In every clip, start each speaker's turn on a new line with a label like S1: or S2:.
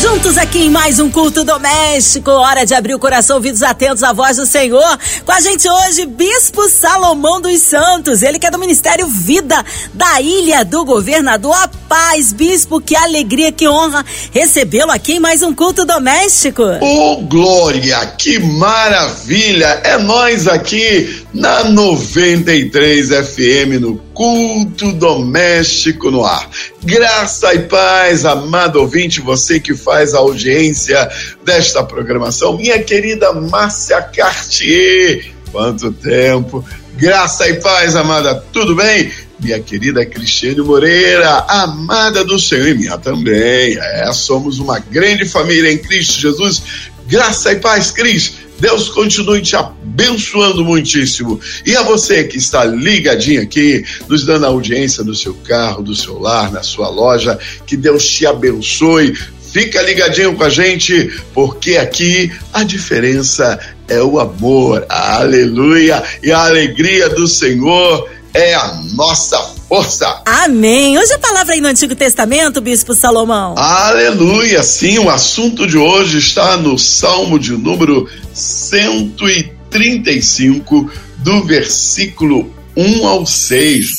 S1: Juntos aqui em mais um culto doméstico. Hora de abrir o coração, ouvidos atentos à voz do Senhor. Com a gente hoje, Bispo Salomão dos Santos. Ele que é do Ministério Vida da Ilha do Governador. A paz, Bispo, que alegria, que honra recebê-lo aqui em mais um culto doméstico.
S2: Ô, oh, Glória, que maravilha! É nós aqui na 93 FM no culto doméstico no ar. Graça e paz, amado ouvinte, você que faz a audiência desta programação, minha querida Márcia Cartier. Quanto tempo! Graça e paz, amada, tudo bem? Minha querida Cristiane Moreira, amada do Senhor e minha também. É, somos uma grande família em Cristo Jesus. Graça e paz, Cris. Deus continue te abençoando muitíssimo. E a você que está ligadinho aqui, nos dando audiência no seu carro, do seu lar, na sua loja, que Deus te abençoe. Fica ligadinho com a gente, porque aqui a diferença é o amor. Aleluia! E a alegria do Senhor é a nossa força.
S1: Amém. Hoje a palavra aí no Antigo Testamento, Bispo Salomão.
S2: Aleluia. Sim, o assunto de hoje está no Salmo de número 135, do versículo 1 ao 6.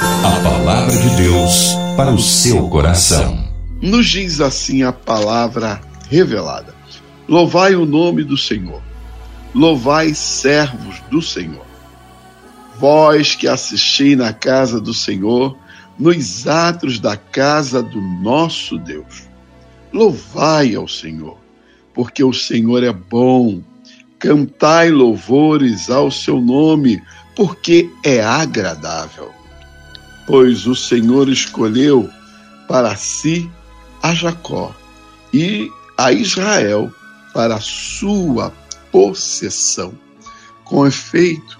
S3: A palavra de Deus para o seu coração.
S2: Nos diz assim a palavra revelada: Louvai o nome do Senhor. Louvai servos do Senhor vós que assisti na casa do Senhor, nos atos da casa do nosso Deus. Louvai ao Senhor, porque o Senhor é bom. Cantai louvores ao seu nome, porque é agradável. Pois o Senhor escolheu para si a Jacó e a Israel para sua possessão. Com efeito,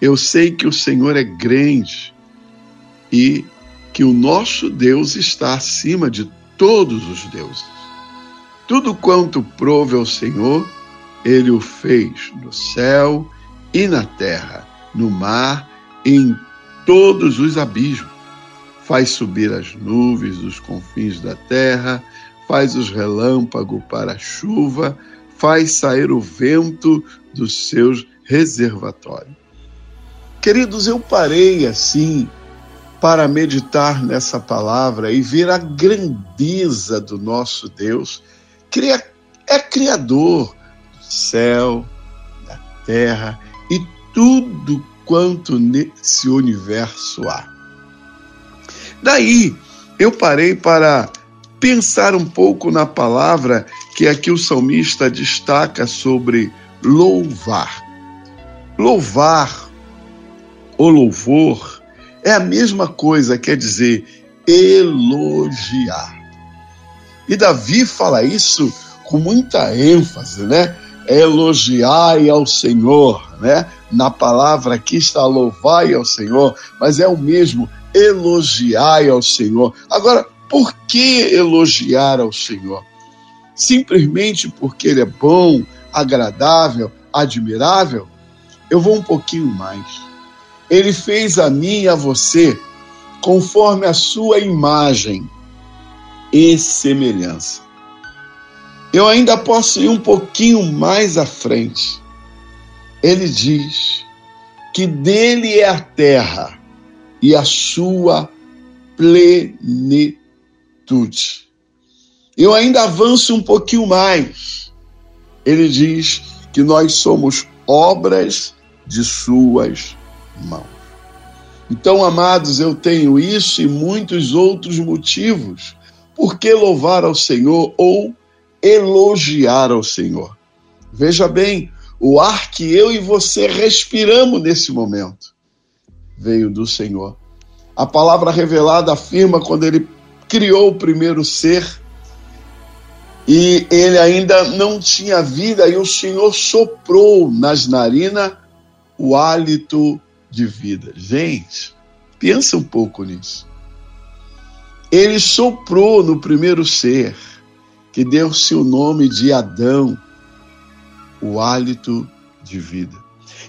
S2: eu sei que o Senhor é grande e que o nosso Deus está acima de todos os deuses. Tudo quanto prove ao Senhor, ele o fez no céu e na terra, no mar e em todos os abismos. Faz subir as nuvens dos confins da terra, faz os relâmpagos para a chuva, faz sair o vento dos seus reservatórios. Queridos, eu parei assim para meditar nessa palavra e ver a grandeza do nosso Deus, que é criador do céu, da terra e tudo quanto nesse universo há. Daí eu parei para pensar um pouco na palavra que aqui o salmista destaca sobre louvar. Louvar o louvor é a mesma coisa, quer dizer, elogiar. E Davi fala isso com muita ênfase, né? Elogiai ao Senhor, né? Na palavra aqui está louvai ao Senhor, mas é o mesmo, elogiai ao Senhor. Agora, por que elogiar ao Senhor? Simplesmente porque Ele é bom, agradável, admirável? Eu vou um pouquinho mais ele fez a mim e a você conforme a sua imagem e semelhança. Eu ainda posso ir um pouquinho mais à frente. Ele diz que dele é a terra e a sua plenitude. Eu ainda avanço um pouquinho mais. Ele diz que nós somos obras de suas Então, amados, eu tenho isso e muitos outros motivos por que louvar ao Senhor ou elogiar ao Senhor. Veja bem, o ar que eu e você respiramos nesse momento veio do Senhor. A palavra revelada afirma quando ele criou o primeiro ser e ele ainda não tinha vida e o Senhor soprou nas narinas o hálito de vida. Gente, pensa um pouco nisso. Ele soprou no primeiro ser, que deu-se o nome de Adão, o hálito de vida.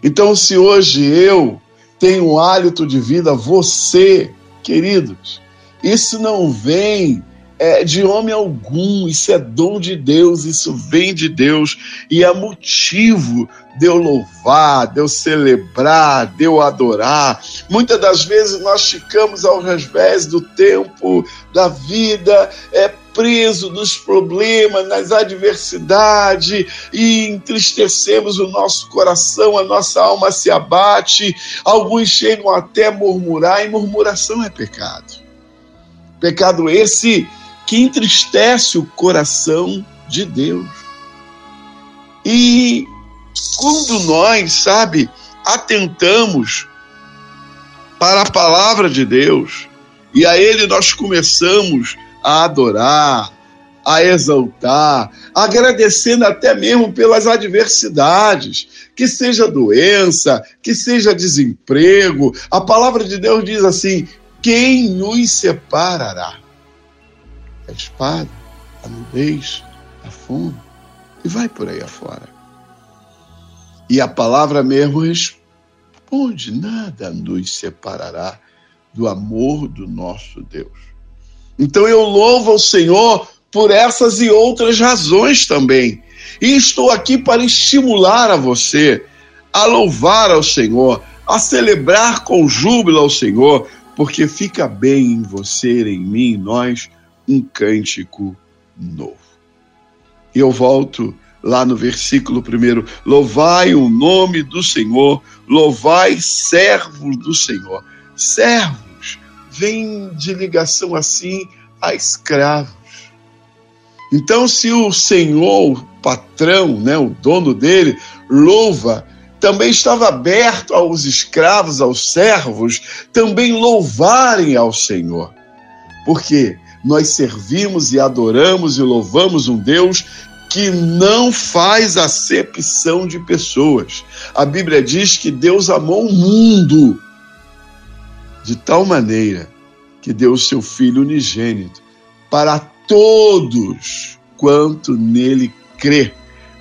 S2: Então, se hoje eu tenho um hálito de vida, você, queridos, isso não vem é, de homem algum, isso é dom de Deus, isso vem de Deus e é motivo de eu louvar, de eu celebrar, de eu adorar. Muitas das vezes nós ficamos ao revés do tempo, da vida, é preso nos problemas, nas adversidades e entristecemos o nosso coração, a nossa alma se abate. Alguns chegam até murmurar, e murmuração é pecado. Pecado esse que entristece o coração de Deus. E quando nós, sabe, atentamos para a palavra de Deus e a Ele nós começamos a adorar, a exaltar, agradecendo até mesmo pelas adversidades, que seja doença, que seja desemprego. A palavra de Deus diz assim: quem nos separará? a espada, a nudez, a fome, e vai por aí afora. E a palavra mesmo responde: nada nos separará do amor do nosso Deus. Então eu louvo ao Senhor por essas e outras razões também. E estou aqui para estimular a você a louvar ao Senhor, a celebrar com júbilo ao Senhor, porque fica bem em você, em mim, em nós, um cântico novo. E eu volto lá no versículo primeiro: louvai o nome do Senhor, louvai servos do Senhor. Servos vem de ligação assim a escravos. Então, se o Senhor, o patrão, né, o dono dele, louva, também estava aberto aos escravos, aos servos, também louvarem ao Senhor. Por quê? nós servimos e adoramos e louvamos um Deus que não faz acepção de pessoas. A Bíblia diz que Deus amou o mundo de tal maneira que deu o seu Filho unigênito para todos quanto nele crê,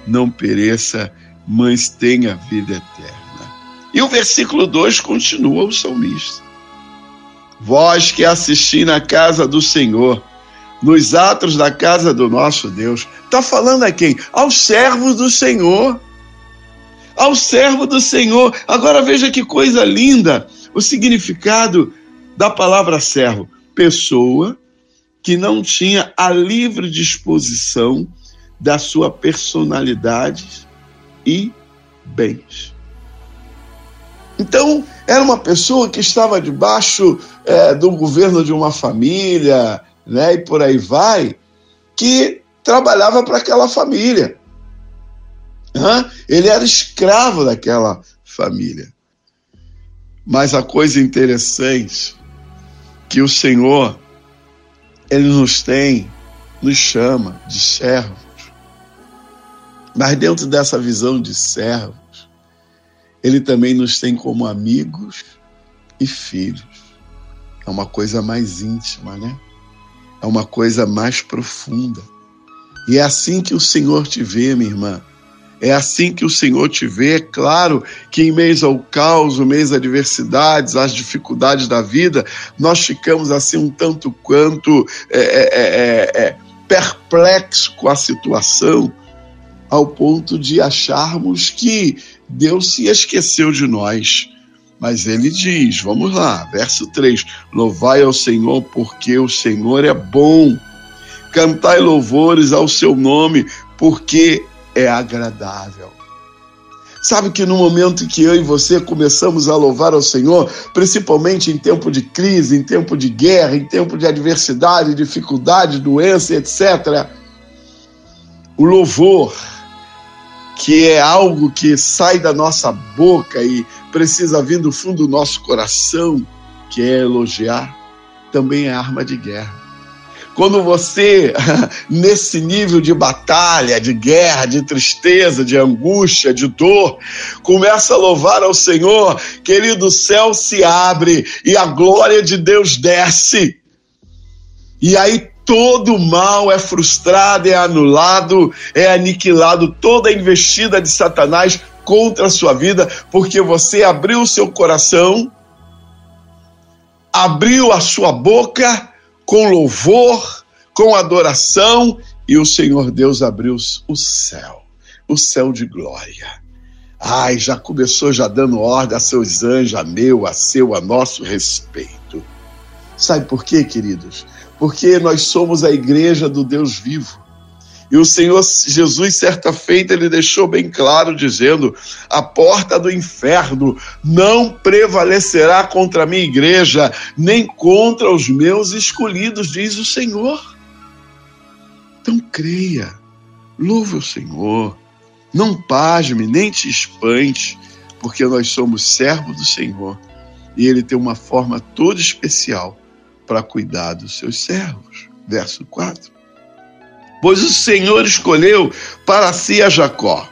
S2: não pereça, mas tenha vida eterna. E o versículo 2 continua o salmista. Vós que assisti na casa do Senhor, nos atos da casa do nosso Deus. Está falando a quem? Aos servos do Senhor. Ao servo do Senhor. Agora veja que coisa linda o significado da palavra servo: pessoa que não tinha a livre disposição da sua personalidade e bens. Então, era uma pessoa que estava debaixo é, do governo de uma família, né, e por aí vai, que trabalhava para aquela família. Hã? Ele era escravo daquela família. Mas a coisa interessante que o Senhor ele nos tem, nos chama de servos. Mas dentro dessa visão de servos, ele também nos tem como amigos e filhos. É uma coisa mais íntima, né? É uma coisa mais profunda. E é assim que o Senhor te vê, minha irmã. É assim que o Senhor te vê. É claro que em mês ao caos, em mês às adversidades, às dificuldades da vida, nós ficamos assim um tanto quanto é, é, é, é perplexos com a situação, ao ponto de acharmos que Deus se esqueceu de nós. Mas ele diz, vamos lá, verso 3: Louvai ao Senhor, porque o Senhor é bom. Cantai louvores ao seu nome, porque é agradável. Sabe que no momento que eu e você começamos a louvar ao Senhor, principalmente em tempo de crise, em tempo de guerra, em tempo de adversidade, dificuldade, doença, etc., o louvor que é algo que sai da nossa boca e precisa vir do fundo do nosso coração, que é elogiar, também é arma de guerra. Quando você, nesse nível de batalha, de guerra, de tristeza, de angústia, de dor, começa a louvar ao Senhor, querido, o céu se abre e a glória de Deus desce. E aí todo mal é frustrado, é anulado, é aniquilado, toda investida de Satanás contra a sua vida, porque você abriu o seu coração, abriu a sua boca com louvor, com adoração, e o Senhor Deus abriu o céu, o céu de glória. Ai, já começou já dando ordem a seus anjos, a meu, a seu, a nosso respeito. Sabe por quê, queridos? Porque nós somos a igreja do Deus vivo. E o Senhor Jesus, certa feita, ele deixou bem claro, dizendo: a porta do inferno não prevalecerá contra a minha igreja, nem contra os meus escolhidos, diz o Senhor. Então creia, louve o Senhor, não pasme, nem te espante, porque nós somos servos do Senhor e ele tem uma forma toda especial para cuidar dos seus servos. Verso 4. Pois o Senhor escolheu para si a Jacó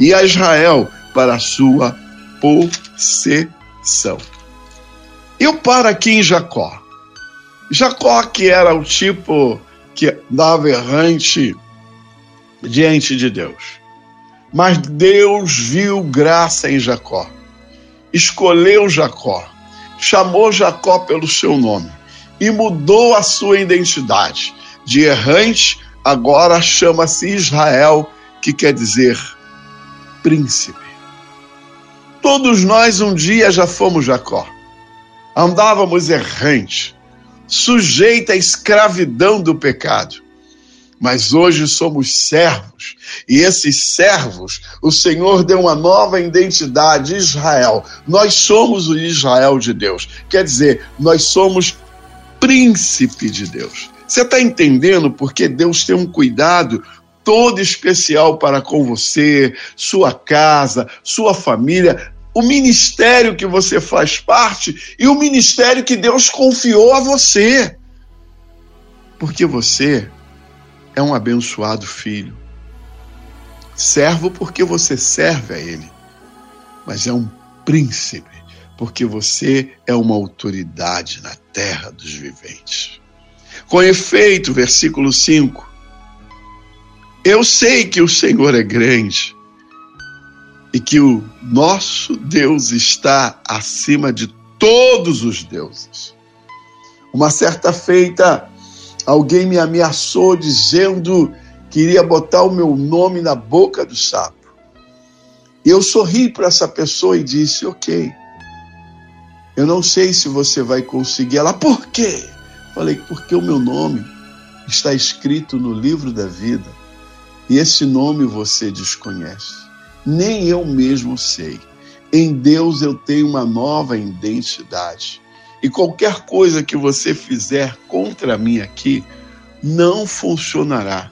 S2: e a Israel para a sua possessão. Eu paro aqui em Jacó. Jacó, que era o tipo que dava errante diante de Deus. Mas Deus viu graça em Jacó, escolheu Jacó, chamou Jacó pelo seu nome e mudou a sua identidade. De errante, agora chama-se Israel, que quer dizer príncipe. Todos nós um dia já fomos Jacó. Andávamos errante, sujeita à escravidão do pecado. Mas hoje somos servos, e esses servos, o Senhor deu uma nova identidade, Israel. Nós somos o Israel de Deus. Quer dizer, nós somos príncipe de Deus. Você está entendendo porque Deus tem um cuidado todo especial para com você, sua casa, sua família, o ministério que você faz parte e o ministério que Deus confiou a você. Porque você é um abençoado filho. Servo porque você serve a Ele, mas é um príncipe porque você é uma autoridade na terra dos viventes. Com efeito, versículo 5. Eu sei que o Senhor é grande e que o nosso Deus está acima de todos os deuses. Uma certa feita, alguém me ameaçou dizendo que iria botar o meu nome na boca do sapo. E eu sorri para essa pessoa e disse: Ok, eu não sei se você vai conseguir. Ela, por quê? Falei, porque o meu nome está escrito no livro da vida e esse nome você desconhece. Nem eu mesmo sei. Em Deus eu tenho uma nova identidade. E qualquer coisa que você fizer contra mim aqui não funcionará,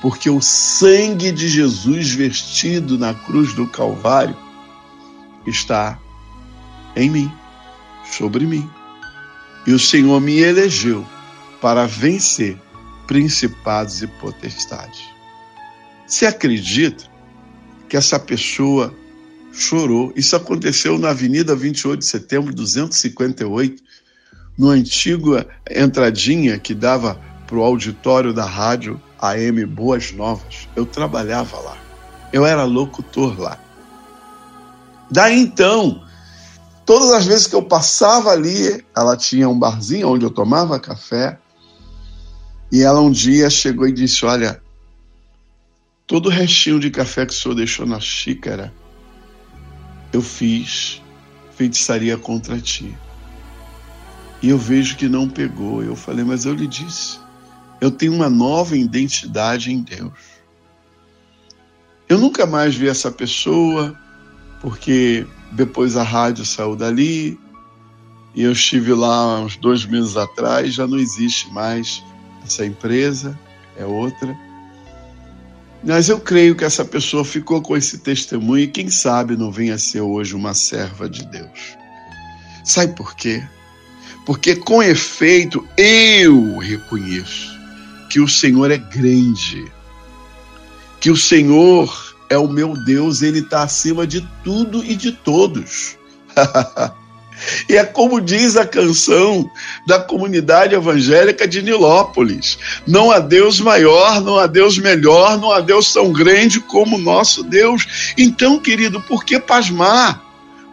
S2: porque o sangue de Jesus vestido na cruz do Calvário está em mim sobre mim. E o Senhor me elegeu para vencer principados e potestades. Você acredita que essa pessoa chorou? Isso aconteceu na Avenida 28 de Setembro, 258, no antiga entradinha que dava para o auditório da rádio AM Boas Novas. Eu trabalhava lá. Eu era locutor lá. Daí então, Todas as vezes que eu passava ali, ela tinha um barzinho onde eu tomava café. E ela um dia chegou e disse: Olha, todo o restinho de café que o senhor deixou na xícara, eu fiz feitiçaria contra ti. E eu vejo que não pegou. Eu falei, mas eu lhe disse, eu tenho uma nova identidade em Deus. Eu nunca mais vi essa pessoa, porque depois a rádio saiu dali e eu estive lá uns dois meses atrás, já não existe mais essa empresa, é outra. Mas eu creio que essa pessoa ficou com esse testemunho e quem sabe não venha ser hoje uma serva de Deus. Sabe por quê? Porque com efeito eu reconheço que o Senhor é grande, que o Senhor é o meu Deus, ele está acima de tudo e de todos. E é como diz a canção da comunidade evangélica de Nilópolis: não há Deus maior, não há Deus melhor, não há Deus tão grande como o nosso Deus. Então, querido, por que pasmar?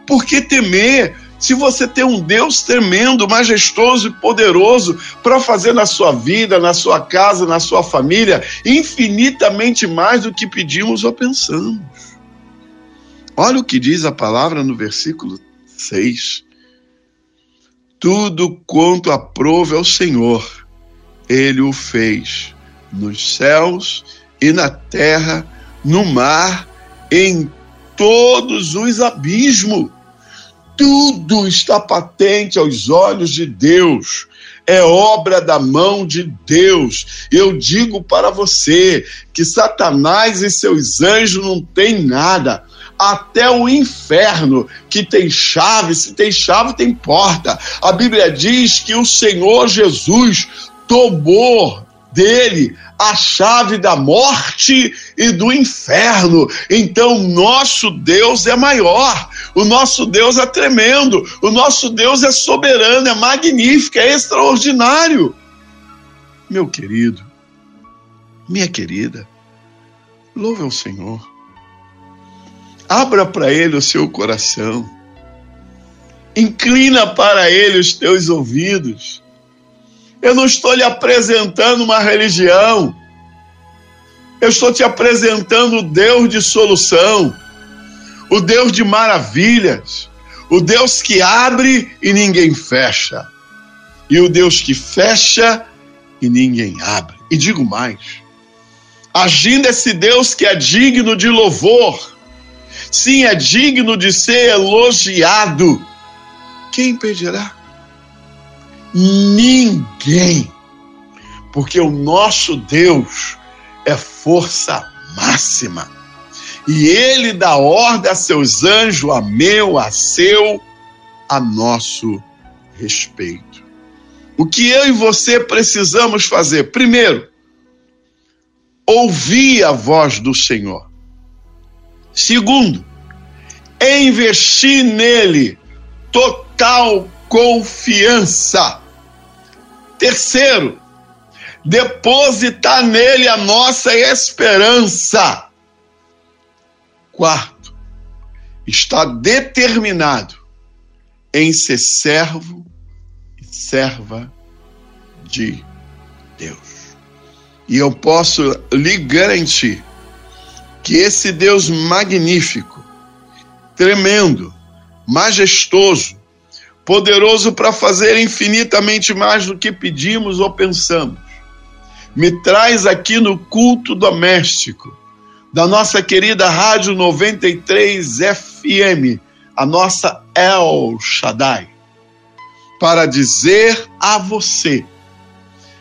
S2: Por que temer? Se você tem um Deus tremendo, majestoso e poderoso para fazer na sua vida, na sua casa, na sua família, infinitamente mais do que pedimos ou pensamos. Olha o que diz a palavra no versículo 6 tudo quanto aprove ao Senhor, ele o fez nos céus e na terra, no mar, em todos os abismos. Tudo está patente aos olhos de Deus. É obra da mão de Deus. Eu digo para você que Satanás e seus anjos não têm nada até o inferno, que tem chave, se tem chave, tem porta. A Bíblia diz que o Senhor Jesus tomou dele a chave da morte e do inferno. Então, nosso Deus é maior, o nosso Deus é tremendo, o nosso Deus é soberano, é magnífico, é extraordinário. Meu querido, minha querida, louve ao Senhor. Abra para Ele o seu coração. Inclina para Ele os teus ouvidos. Eu não estou lhe apresentando uma religião. Eu estou te apresentando o Deus de solução, o Deus de maravilhas, o Deus que abre e ninguém fecha, e o Deus que fecha e ninguém abre. E digo mais: agindo esse Deus que é digno de louvor, sim, é digno de ser elogiado. Quem impedirá? Ninguém. Porque o nosso Deus é força máxima. E ele dá ordem a seus anjos, a meu, a seu, a nosso respeito. O que eu e você precisamos fazer? Primeiro, ouvir a voz do Senhor. Segundo, investir nele total confiança. Terceiro, depositar nele a nossa esperança. Quarto, está determinado em ser servo e serva de Deus. E eu posso lhe garantir que esse Deus magnífico, tremendo, majestoso, poderoso para fazer infinitamente mais do que pedimos ou pensamos, me traz aqui no culto doméstico da nossa querida Rádio 93 FM, a nossa El Shaddai, para dizer a você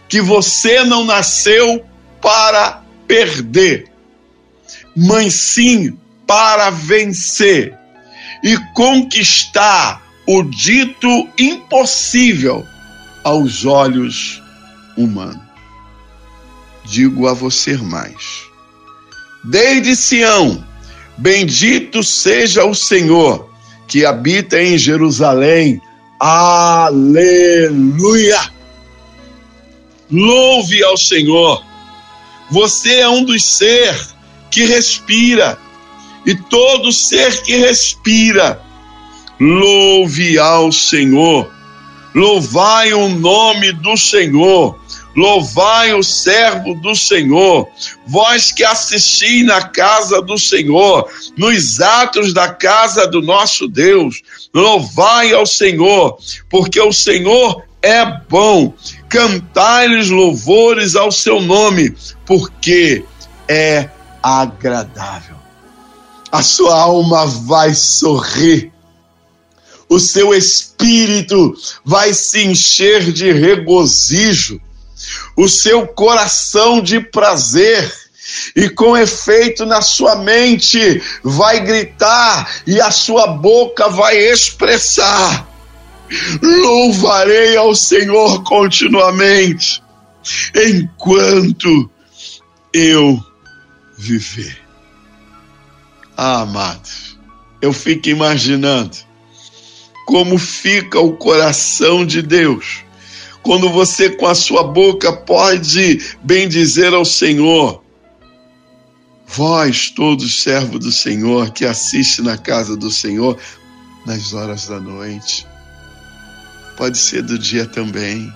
S2: que você não nasceu para perder, mansinho para vencer e conquistar o dito impossível aos olhos humanos. Digo a você mais. Desde Sião, bendito seja o Senhor que habita em Jerusalém. Aleluia! Louve ao Senhor. Você é um dos seres que respira, e todo ser que respira, louve ao Senhor. Louvai o nome do Senhor. Louvai o servo do Senhor, vós que assisti na casa do Senhor, nos atos da casa do nosso Deus. Louvai ao Senhor, porque o Senhor é bom. Cantai-lhes louvores ao seu nome, porque é agradável. A sua alma vai sorrir, o seu espírito vai se encher de regozijo, o seu coração de prazer e com efeito na sua mente vai gritar e a sua boca vai expressar: Louvarei ao Senhor continuamente, enquanto eu viver. Ah, amados, eu fico imaginando como fica o coração de Deus. Quando você com a sua boca pode bendizer ao Senhor. Vós, todos servos do Senhor, que assiste na casa do Senhor nas horas da noite. Pode ser do dia também.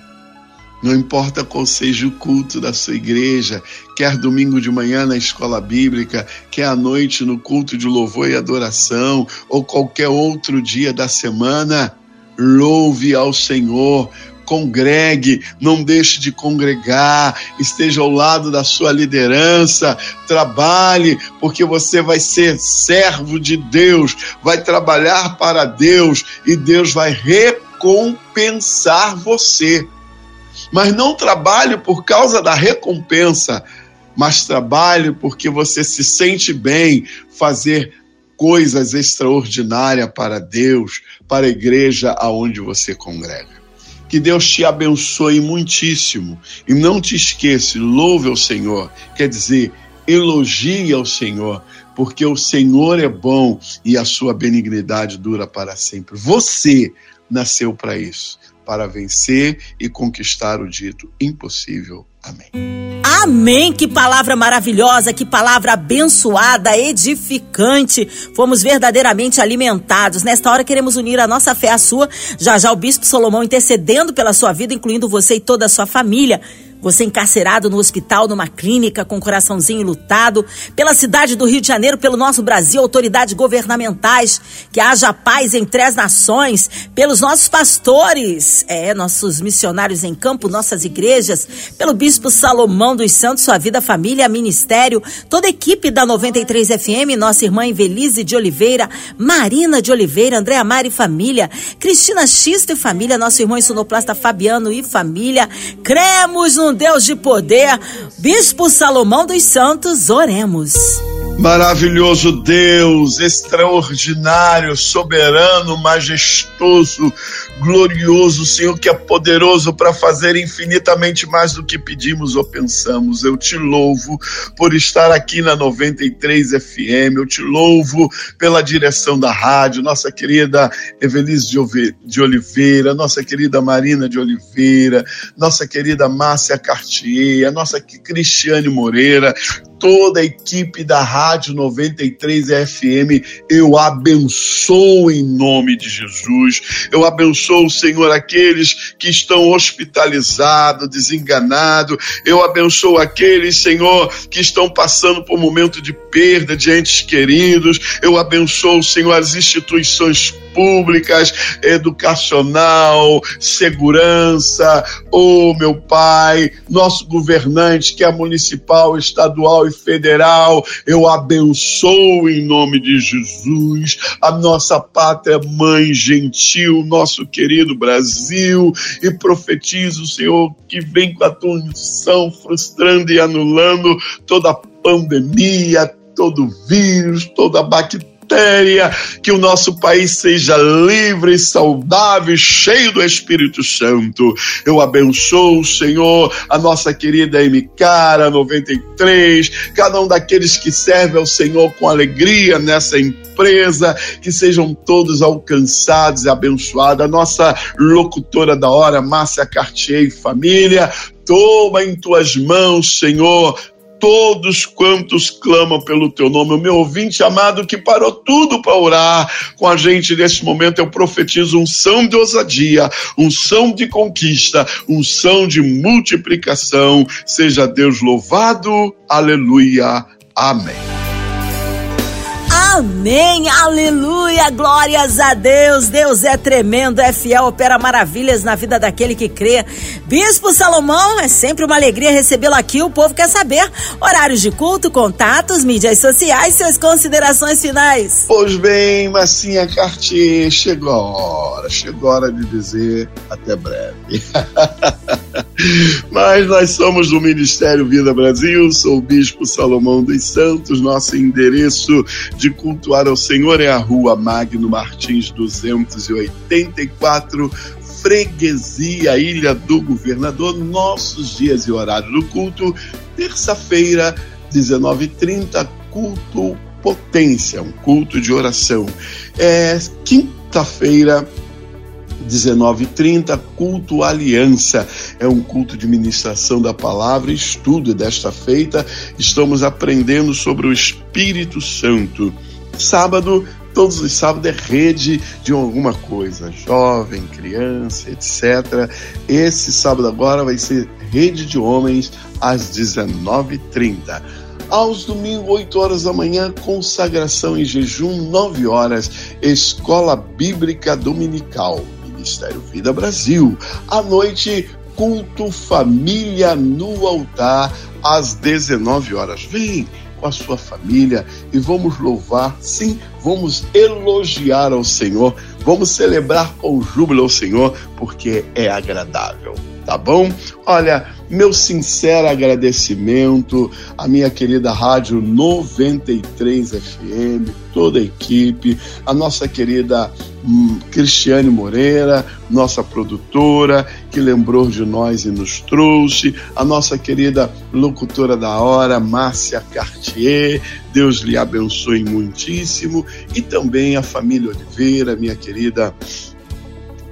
S2: Não importa qual seja o culto da sua igreja, quer domingo de manhã na escola bíblica, quer à noite no culto de louvor e adoração, ou qualquer outro dia da semana, louve ao Senhor, congregue, não deixe de congregar, esteja ao lado da sua liderança, trabalhe, porque você vai ser servo de Deus, vai trabalhar para Deus e Deus vai recompensar você. Mas não trabalhe por causa da recompensa, mas trabalhe porque você se sente bem fazer coisas extraordinárias para Deus, para a igreja aonde você congrega. Que Deus te abençoe muitíssimo e não te esqueça, louve ao Senhor, quer dizer, elogie ao Senhor, porque o Senhor é bom e a sua benignidade dura para sempre. Você nasceu para isso para vencer e conquistar o dito impossível. Amém.
S1: Amém! Que palavra maravilhosa, que palavra abençoada, edificante. Fomos verdadeiramente alimentados. Nesta hora queremos unir a nossa fé à sua. Já já o Bispo Solomão intercedendo pela sua vida, incluindo você e toda a sua família. Você encarcerado no hospital, numa clínica, com o coraçãozinho lutado, pela cidade do Rio de Janeiro, pelo nosso Brasil, autoridades governamentais, que haja paz entre as nações, pelos nossos pastores, é, nossos missionários em campo, nossas igrejas, pelo Bispo Salomão dos Santos, sua vida, família, ministério, toda a equipe da 93 FM, nossa irmã Invelise de Oliveira, Marina de Oliveira, Andréa Mari e família, Cristina Xisto e família, nosso irmão sonoplasta Fabiano e família, cremos no Deus de poder, Bispo Salomão dos Santos, oremos.
S2: Maravilhoso Deus, extraordinário, soberano, majestoso, glorioso, Senhor que é poderoso para fazer infinitamente mais do que pedimos ou pensamos. Eu te louvo por estar aqui na 93 FM, eu te louvo pela direção da rádio, nossa querida Evelise de Oliveira, nossa querida Marina de Oliveira, nossa querida Márcia Cartier, nossa Cristiane Moreira, toda a equipe da Rádio 93 FM, eu abençoo em nome de Jesus. Eu abençoo, Senhor, aqueles que estão hospitalizados, desenganados. Eu abençoo aqueles, Senhor, que estão passando por momento de perda de entes queridos. Eu abençoo, Senhor, as instituições públicas, educacional, segurança, oh meu Pai, nosso governante, que é municipal, estadual e federal, eu abençoo em nome de Jesus, a nossa pátria mãe gentil, nosso querido Brasil, e profetizo, Senhor, que vem com a tua unção frustrando e anulando toda pandemia, todo vírus, toda bactéria que o nosso país seja livre, saudável, cheio do Espírito Santo. Eu abençoo, Senhor, a nossa querida Emicara 93, cada um daqueles que servem ao Senhor com alegria nessa empresa, que sejam todos alcançados e abençoados. A nossa locutora da hora, Márcia Cartier e família, toma em tuas mãos, Senhor, todos quantos clamam pelo teu nome. O meu ouvinte amado que parou tudo para orar com a gente nesse momento, eu profetizo um são de ousadia, um são de conquista, um são de multiplicação. Seja Deus louvado. Aleluia. Amém.
S1: Amém, aleluia, glórias a Deus. Deus é tremendo, é fiel, opera maravilhas na vida daquele que crê. Bispo Salomão, é sempre uma alegria recebê-lo aqui. O povo quer saber horários de culto, contatos, mídias sociais, suas considerações finais.
S2: Pois bem, Massinha Cartier, chegou a hora, chegou a hora de dizer até breve. Mas nós somos do Ministério Vida Brasil, sou o Bispo Salomão dos Santos, nosso endereço de cultuar ao Senhor é a rua Magno Martins 284, Freguesia, Ilha do Governador, nossos dias e horário do culto, terça-feira, 19h30, culto potência, um culto de oração. É, quinta-feira, 19h30, culto aliança. É um culto de ministração da palavra e estudo desta feita. Estamos aprendendo sobre o Espírito Santo. Sábado, todos os sábados é rede de alguma coisa, jovem, criança, etc. Esse sábado agora vai ser rede de homens às 19h30. Aos domingos, 8 horas da manhã, consagração em jejum, 9 horas, Escola Bíblica Dominical. Ministério Vida Brasil. À noite, culto família no altar às 19 horas. Vem com a sua família e vamos louvar, sim, vamos elogiar ao Senhor, vamos celebrar com júbilo ao Senhor, porque é agradável tá bom? Olha, meu sincero agradecimento à minha querida Rádio 93 FM, toda a equipe, a nossa querida hum, Cristiane Moreira, nossa produtora, que lembrou de nós e nos trouxe, a nossa querida locutora da hora, Márcia Cartier, Deus lhe abençoe muitíssimo, e também a família Oliveira, minha querida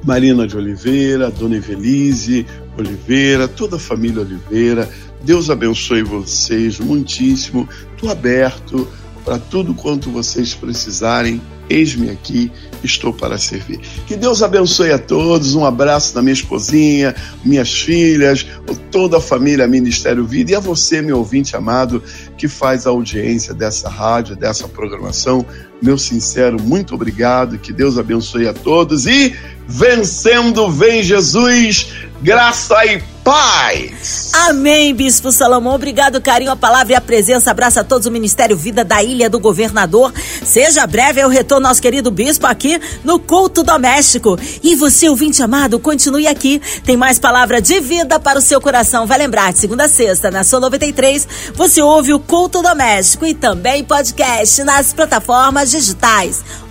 S2: Marina de Oliveira, Dona Evelise, Oliveira, toda a família Oliveira. Deus abençoe vocês muitíssimo. Estou aberto para tudo quanto vocês precisarem. Eis-me aqui, estou para servir. Que Deus abençoe a todos. Um abraço da minha esposinha, minhas filhas, toda a família Ministério Vida e a você, meu ouvinte amado, que faz a audiência dessa rádio, dessa programação. Meu sincero muito obrigado. Que Deus abençoe a todos e vencendo vem Jesus graça e paz.
S1: Amém, Bispo Salomão. Obrigado, carinho, a palavra e a presença. Abraço a todos o Ministério Vida da Ilha do Governador. Seja breve eu retorno nosso querido Bispo aqui no Culto Doméstico. E você, ouvinte amado, continue aqui. Tem mais palavra de vida para o seu coração. Vai lembrar, de segunda a sexta, na sua 93, você ouve o Culto Doméstico e também podcast nas plataformas digitais